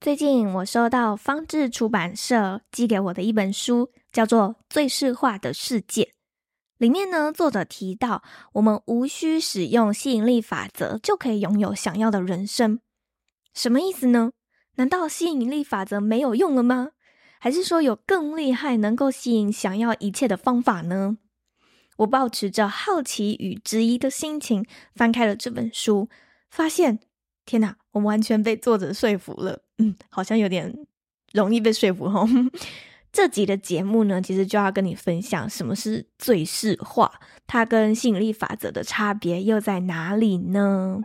最近我收到方志出版社寄给我的一本书，叫做《最适化的世界》。里面呢，作者提到，我们无需使用吸引力法则就可以拥有想要的人生。什么意思呢？难道吸引力法则没有用了吗？还是说有更厉害、能够吸引想要一切的方法呢？我抱持着好奇与质疑的心情，翻开了这本书，发现，天哪，我完全被作者说服了。嗯，好像有点容易被说服哈。这集的节目呢，其实就要跟你分享什么是最适化，它跟吸引力法则的差别又在哪里呢？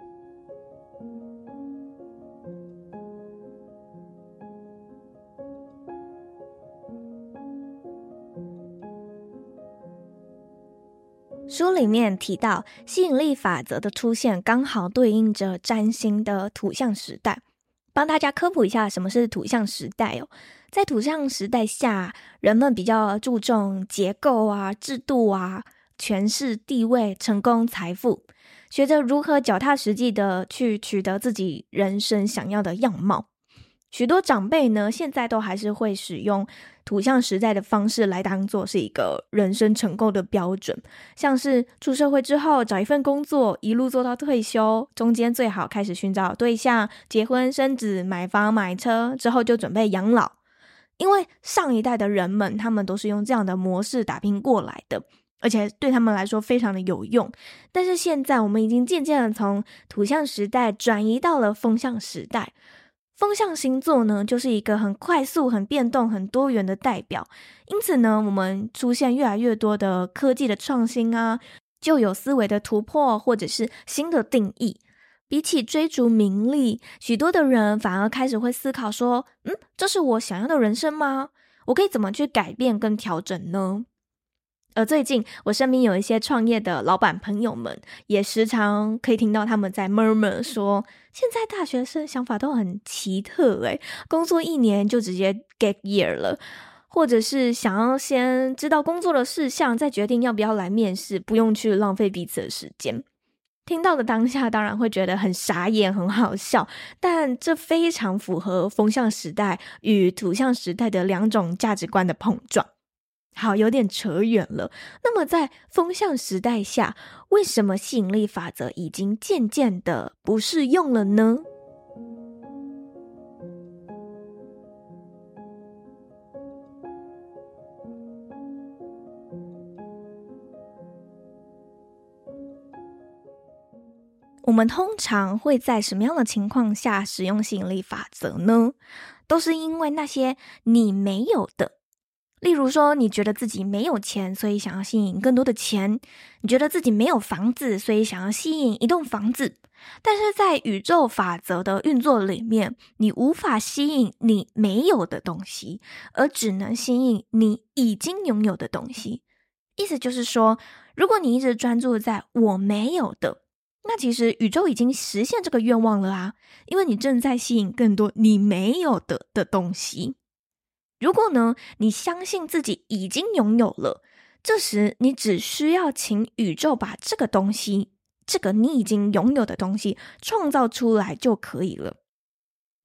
书里面提到，吸引力法则的出现刚好对应着占星的土象时代。帮大家科普一下，什么是土象时代哦？在土象时代下，人们比较注重结构啊、制度啊、权势、地位、成功、财富，学着如何脚踏实地的去取得自己人生想要的样貌。许多长辈呢，现在都还是会使用土象时代的方式来当做是一个人生成功的标准，像是出社会之后找一份工作，一路做到退休，中间最好开始寻找对象，结婚生子，买房买车，之后就准备养老。因为上一代的人们，他们都是用这样的模式打拼过来的，而且对他们来说非常的有用。但是现在，我们已经渐渐的从土象时代转移到了风象时代。风象星座呢，就是一个很快速、很变动、很多元的代表。因此呢，我们出现越来越多的科技的创新啊，旧有思维的突破，或者是新的定义。比起追逐名利，许多的人反而开始会思考说：“嗯，这是我想要的人生吗？我可以怎么去改变跟调整呢？”而最近，我身边有一些创业的老板朋友们，也时常可以听到他们在 murmur 说，现在大学生想法都很奇特，诶，工作一年就直接 get year 了，或者是想要先知道工作的事项，再决定要不要来面试，不用去浪费彼此的时间。听到的当下，当然会觉得很傻眼，很好笑，但这非常符合风向时代与土象时代的两种价值观的碰撞。好，有点扯远了。那么，在风向时代下，为什么吸引力法则已经渐渐的不适用了呢？我们通常会在什么样的情况下使用吸引力法则呢？都是因为那些你没有的。例如说，你觉得自己没有钱，所以想要吸引更多的钱；你觉得自己没有房子，所以想要吸引一栋房子。但是在宇宙法则的运作里面，你无法吸引你没有的东西，而只能吸引你已经拥有的东西。意思就是说，如果你一直专注在我没有的，那其实宇宙已经实现这个愿望了啊，因为你正在吸引更多你没有的的东西。如果呢，你相信自己已经拥有了，这时你只需要请宇宙把这个东西，这个你已经拥有的东西创造出来就可以了。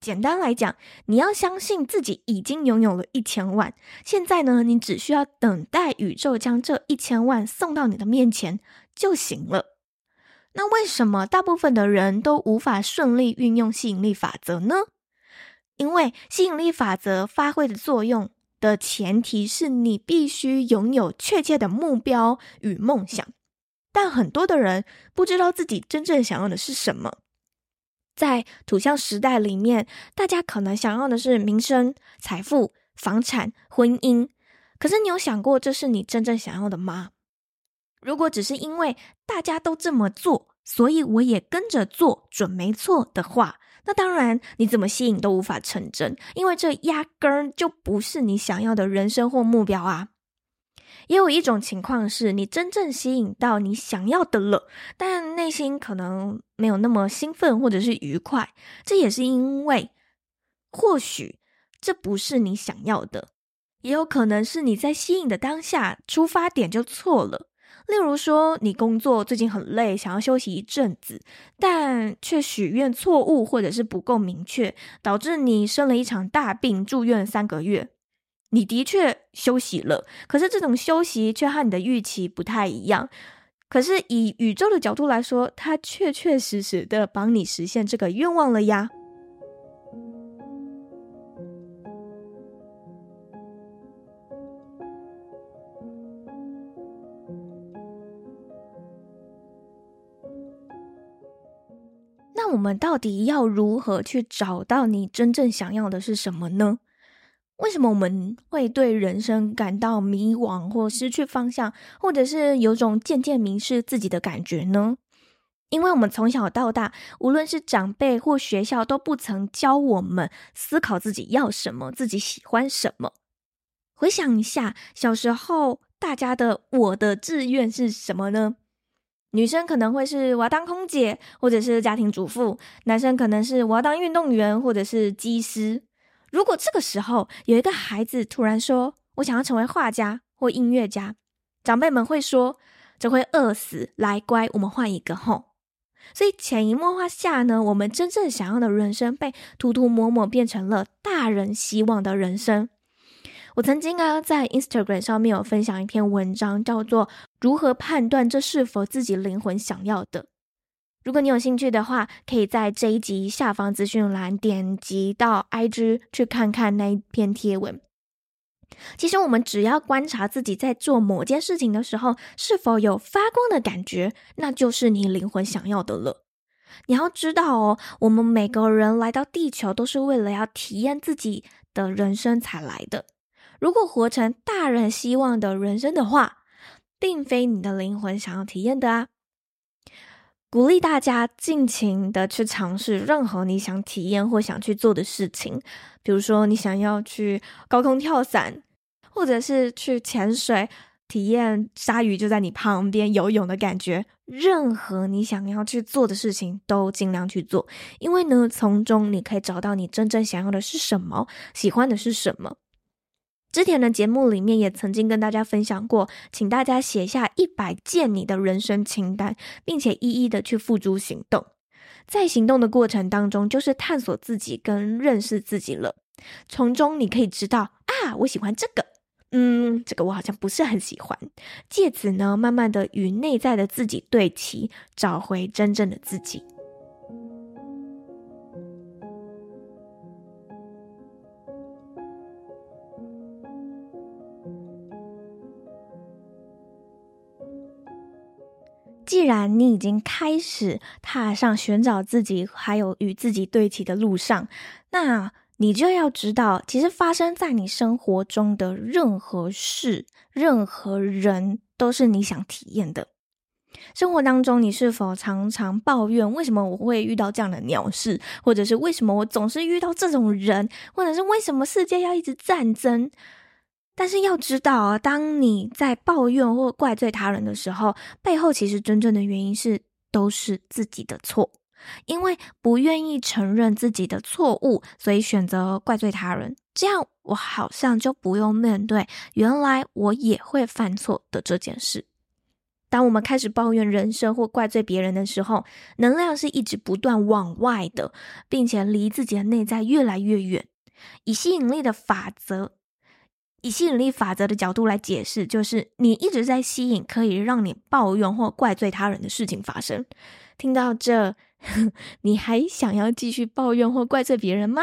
简单来讲，你要相信自己已经拥有了一千万，现在呢，你只需要等待宇宙将这一千万送到你的面前就行了。那为什么大部分的人都无法顺利运用吸引力法则呢？因为吸引力法则发挥的作用的前提是你必须拥有确切的目标与梦想，但很多的人不知道自己真正想要的是什么。在土象时代里面，大家可能想要的是名声、财富、房产、婚姻，可是你有想过这是你真正想要的吗？如果只是因为大家都这么做，所以我也跟着做准没错的话，那当然你怎么吸引都无法成真，因为这压根儿就不是你想要的人生或目标啊。也有一种情况是你真正吸引到你想要的了，但内心可能没有那么兴奋或者是愉快，这也是因为或许这不是你想要的，也有可能是你在吸引的当下出发点就错了。例如说，你工作最近很累，想要休息一阵子，但却许愿错误或者是不够明确，导致你生了一场大病，住院三个月。你的确休息了，可是这种休息却和你的预期不太一样。可是以宇宙的角度来说，它确确实实的帮你实现这个愿望了呀。我们到底要如何去找到你真正想要的是什么呢？为什么我们会对人生感到迷惘或失去方向，或者是有种渐渐迷失自己的感觉呢？因为我们从小到大，无论是长辈或学校，都不曾教我们思考自己要什么，自己喜欢什么。回想一下，小时候大家的我的志愿是什么呢？女生可能会是我要当空姐，或者是家庭主妇；男生可能是我要当运动员，或者是机师。如果这个时候有一个孩子突然说我想要成为画家或音乐家，长辈们会说这会饿死。来，乖，我们换一个吼。所以潜移默化下呢，我们真正想要的人生被涂涂抹抹变成了大人希望的人生。我曾经啊，在 Instagram 上面有分享一篇文章，叫做《如何判断这是否自己灵魂想要的》。如果你有兴趣的话，可以在这一集下方资讯栏点击到 IG 去看看那一篇贴文。其实，我们只要观察自己在做某件事情的时候，是否有发光的感觉，那就是你灵魂想要的了。你要知道哦，我们每个人来到地球都是为了要体验自己的人生才来的。如果活成大人希望的人生的话，并非你的灵魂想要体验的啊！鼓励大家尽情的去尝试任何你想体验或想去做的事情，比如说你想要去高空跳伞，或者是去潜水，体验鲨鱼就在你旁边游泳的感觉。任何你想要去做的事情，都尽量去做，因为呢，从中你可以找到你真正想要的是什么，喜欢的是什么。之前的节目里面也曾经跟大家分享过，请大家写下一百件你的人生清单，并且一一的去付诸行动。在行动的过程当中，就是探索自己跟认识自己了。从中你可以知道啊，我喜欢这个，嗯，这个我好像不是很喜欢。借此呢，慢慢的与内在的自己对齐，找回真正的自己。既然你已经开始踏上寻找自己，还有与自己对齐的路上，那你就要知道，其实发生在你生活中的任何事、任何人，都是你想体验的。生活当中，你是否常常抱怨为什么我会遇到这样的鸟事，或者是为什么我总是遇到这种人，或者是为什么世界要一直战争？但是要知道啊，当你在抱怨或怪罪他人的时候，背后其实真正的原因是都是自己的错，因为不愿意承认自己的错误，所以选择怪罪他人。这样我好像就不用面对原来我也会犯错的这件事。当我们开始抱怨人生或怪罪别人的时候，能量是一直不断往外的，并且离自己的内在越来越远。以吸引力的法则。以吸引力法则的角度来解释，就是你一直在吸引可以让你抱怨或怪罪他人的事情发生。听到这，你还想要继续抱怨或怪罪别人吗？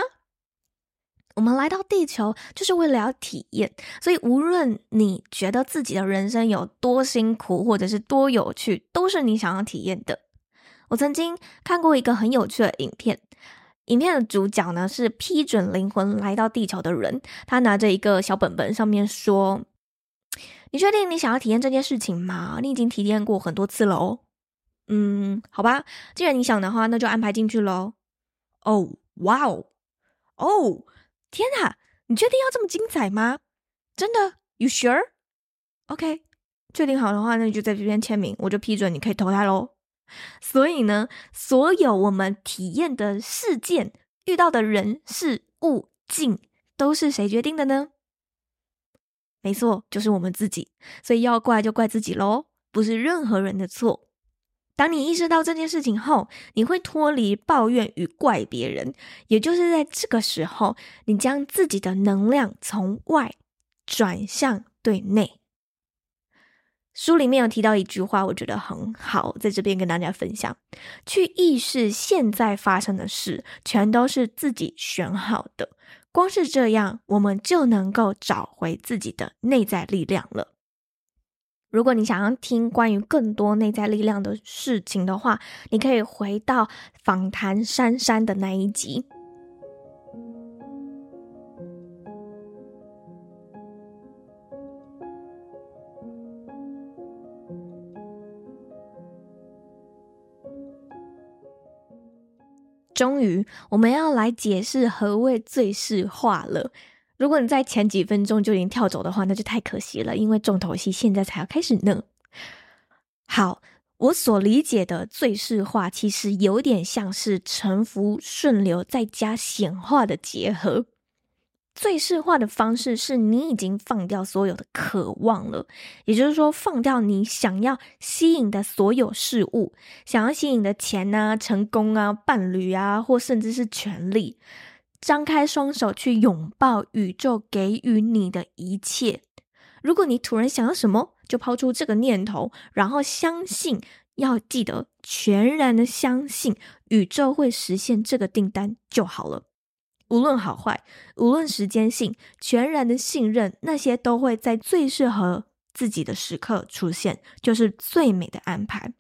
我们来到地球就是为了要体验，所以无论你觉得自己的人生有多辛苦，或者是多有趣，都是你想要体验的。我曾经看过一个很有趣的影片。影片的主角呢，是批准灵魂来到地球的人，他拿着一个小本本，上面说：“你确定你想要体验这件事情吗？你已经体验过很多次了哦。”嗯，好吧，既然你想的话，那就安排进去喽。哦，哇哦，哦，天哪，你确定要这么精彩吗？真的？You sure？OK，确定好的话，那你就在这边签名，我就批准你可以投胎喽。所以呢，所有我们体验的事件、遇到的人、事物、境，都是谁决定的呢？没错，就是我们自己。所以要怪就怪自己喽，不是任何人的错。当你意识到这件事情后，你会脱离抱怨与怪别人，也就是在这个时候，你将自己的能量从外转向对内。书里面有提到一句话，我觉得很好，在这边跟大家分享：去意识现在发生的事，全都是自己选好的。光是这样，我们就能够找回自己的内在力量了。如果你想要听关于更多内在力量的事情的话，你可以回到访谈珊珊的那一集。终于，我们要来解释何谓最适化了。如果你在前几分钟就已经跳走的话，那就太可惜了，因为重头戏现在才要开始呢。好，我所理解的最适化，其实有点像是沉浮、顺流再加显化的结合。最适化的方式是你已经放掉所有的渴望了，也就是说，放掉你想要吸引的所有事物，想要吸引的钱啊、成功啊、伴侣啊，或甚至是权力，张开双手去拥抱宇宙给予你的一切。如果你突然想要什么，就抛出这个念头，然后相信，要记得全然的相信宇宙会实现这个订单就好了。无论好坏，无论时间性，全然的信任，那些都会在最适合自己的时刻出现，就是最美的安排。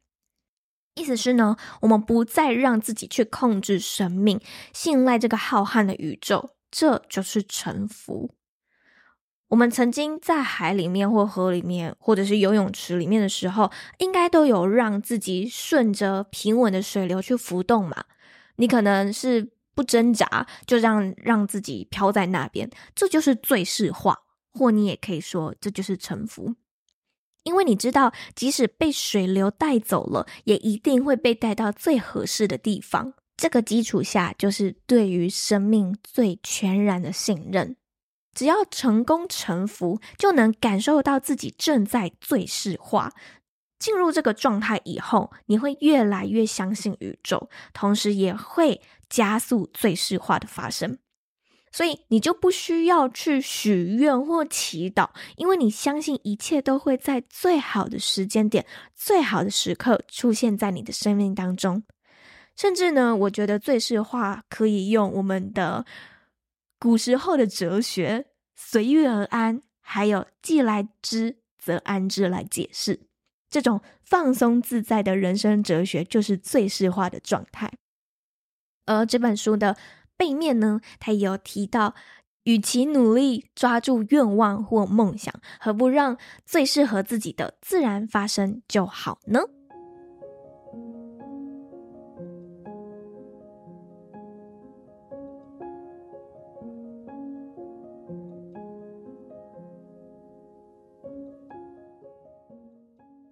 意思是呢，我们不再让自己去控制生命，信赖这个浩瀚的宇宙，这就是臣服。我们曾经在海里面或河里面，或者是游泳池里面的时候，应该都有让自己顺着平稳的水流去浮动嘛。你可能是。不挣扎，就让让自己飘在那边，这就是最适化，或你也可以说这就是臣服，因为你知道，即使被水流带走了，也一定会被带到最合适的地方。这个基础下，就是对于生命最全然的信任。只要成功臣服，就能感受到自己正在最适化。进入这个状态以后，你会越来越相信宇宙，同时也会加速最适化的发生。所以你就不需要去许愿或祈祷，因为你相信一切都会在最好的时间点、最好的时刻出现在你的生命当中。甚至呢，我觉得最适化可以用我们的古时候的哲学“随遇而安”还有“既来之则安之”来解释。这种放松自在的人生哲学，就是最适化的状态。而这本书的背面呢，它也有提到，与其努力抓住愿望或梦想，何不让最适合自己的自然发生就好呢？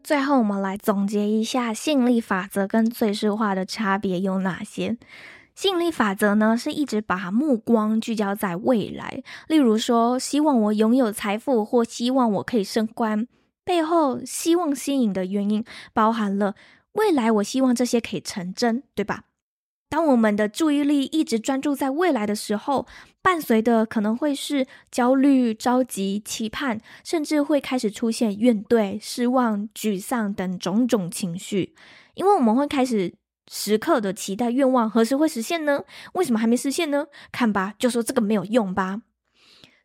最后，我们来总结一下吸引力法则跟最适化的差别有哪些。吸引力法则呢，是一直把目光聚焦在未来，例如说，希望我拥有财富，或希望我可以升官，背后希望吸引的原因，包含了未来，我希望这些可以成真，对吧？当我们的注意力一直专注在未来的时候，伴随的可能会是焦虑、着急、期盼，甚至会开始出现怨怼、失望、沮丧等种种情绪。因为我们会开始时刻的期待愿望何时会实现呢？为什么还没实现呢？看吧，就说这个没有用吧。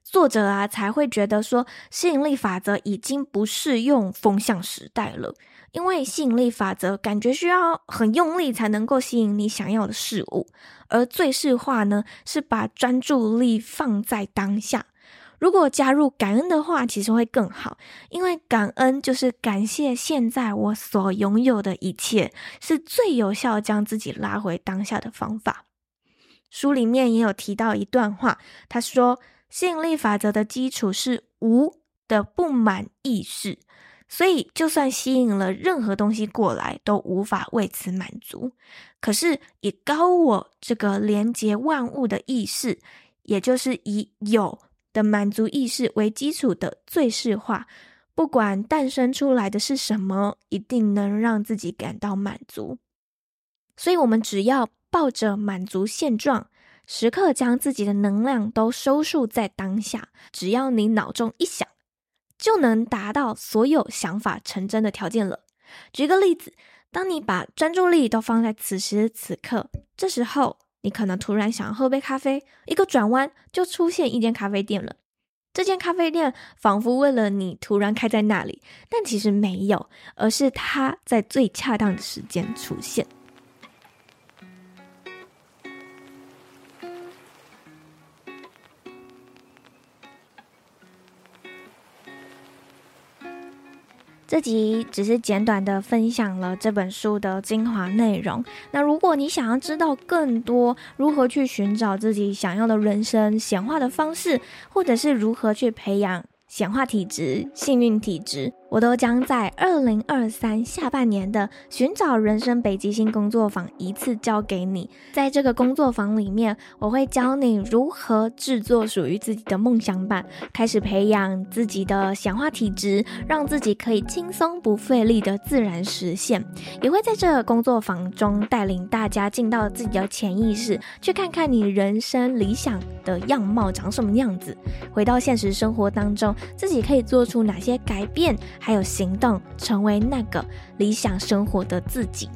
作者啊，才会觉得说吸引力法则已经不适用风向时代了。因为吸引力法则感觉需要很用力才能够吸引你想要的事物，而最适化呢，是把专注力放在当下。如果加入感恩的话，其实会更好，因为感恩就是感谢现在我所拥有的一切，是最有效将自己拉回当下的方法。书里面也有提到一段话，他说：“吸引力法则的基础是无的不满意识。”所以，就算吸引了任何东西过来，都无法为此满足。可是，以高我这个连接万物的意识，也就是以有的满足意识为基础的最适化，不管诞生出来的是什么，一定能让自己感到满足。所以，我们只要抱着满足现状，时刻将自己的能量都收束在当下，只要你脑中一想。就能达到所有想法成真的条件了。举个例子，当你把专注力都放在此时此刻，这时候你可能突然想要喝杯咖啡，一个转弯就出现一间咖啡店了。这间咖啡店仿佛为了你突然开在那里，但其实没有，而是它在最恰当的时间出现。这集只是简短的分享了这本书的精华内容。那如果你想要知道更多如何去寻找自己想要的人生显化的方式，或者是如何去培养显化体质、幸运体质，我都将在二零二三下半年的寻找人生北极星工作坊一次交给你。在这个工作坊里面，我会教你如何制作属于自己的梦想版，开始培养自己的显化体质，让自己可以轻松不费力的自然实现。也会在这个工作坊中带领大家进到自己的潜意识，去看看你人生理想的样貌长什么样子。回到现实生活当中，自己可以做出哪些改变？还有行动，成为那个理想生活的自己。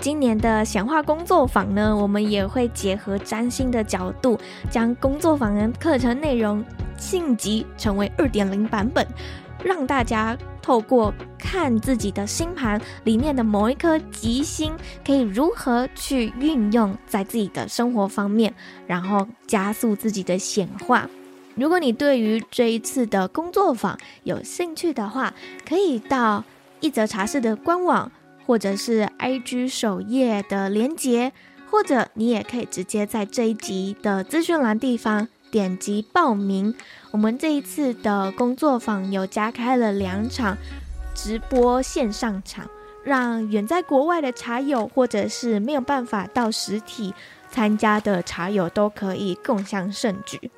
今年的显化工作坊呢，我们也会结合占星的角度，将工作坊的课程内容晋级成为二点零版本，让大家透过看自己的星盘里面的某一颗吉星，可以如何去运用在自己的生活方面，然后加速自己的显化。如果你对于这一次的工作坊有兴趣的话，可以到一则茶室的官网，或者是 IG 首页的连接，或者你也可以直接在这一集的资讯栏地方点击报名。我们这一次的工作坊有加开了两场直播线上场，让远在国外的茶友，或者是没有办法到实体参加的茶友，都可以共享盛举。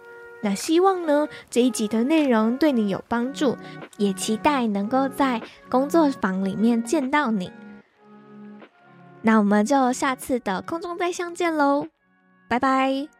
那希望呢，这一集的内容对你有帮助，也期待能够在工作坊里面见到你。那我们就下次的空中再相见喽，拜拜。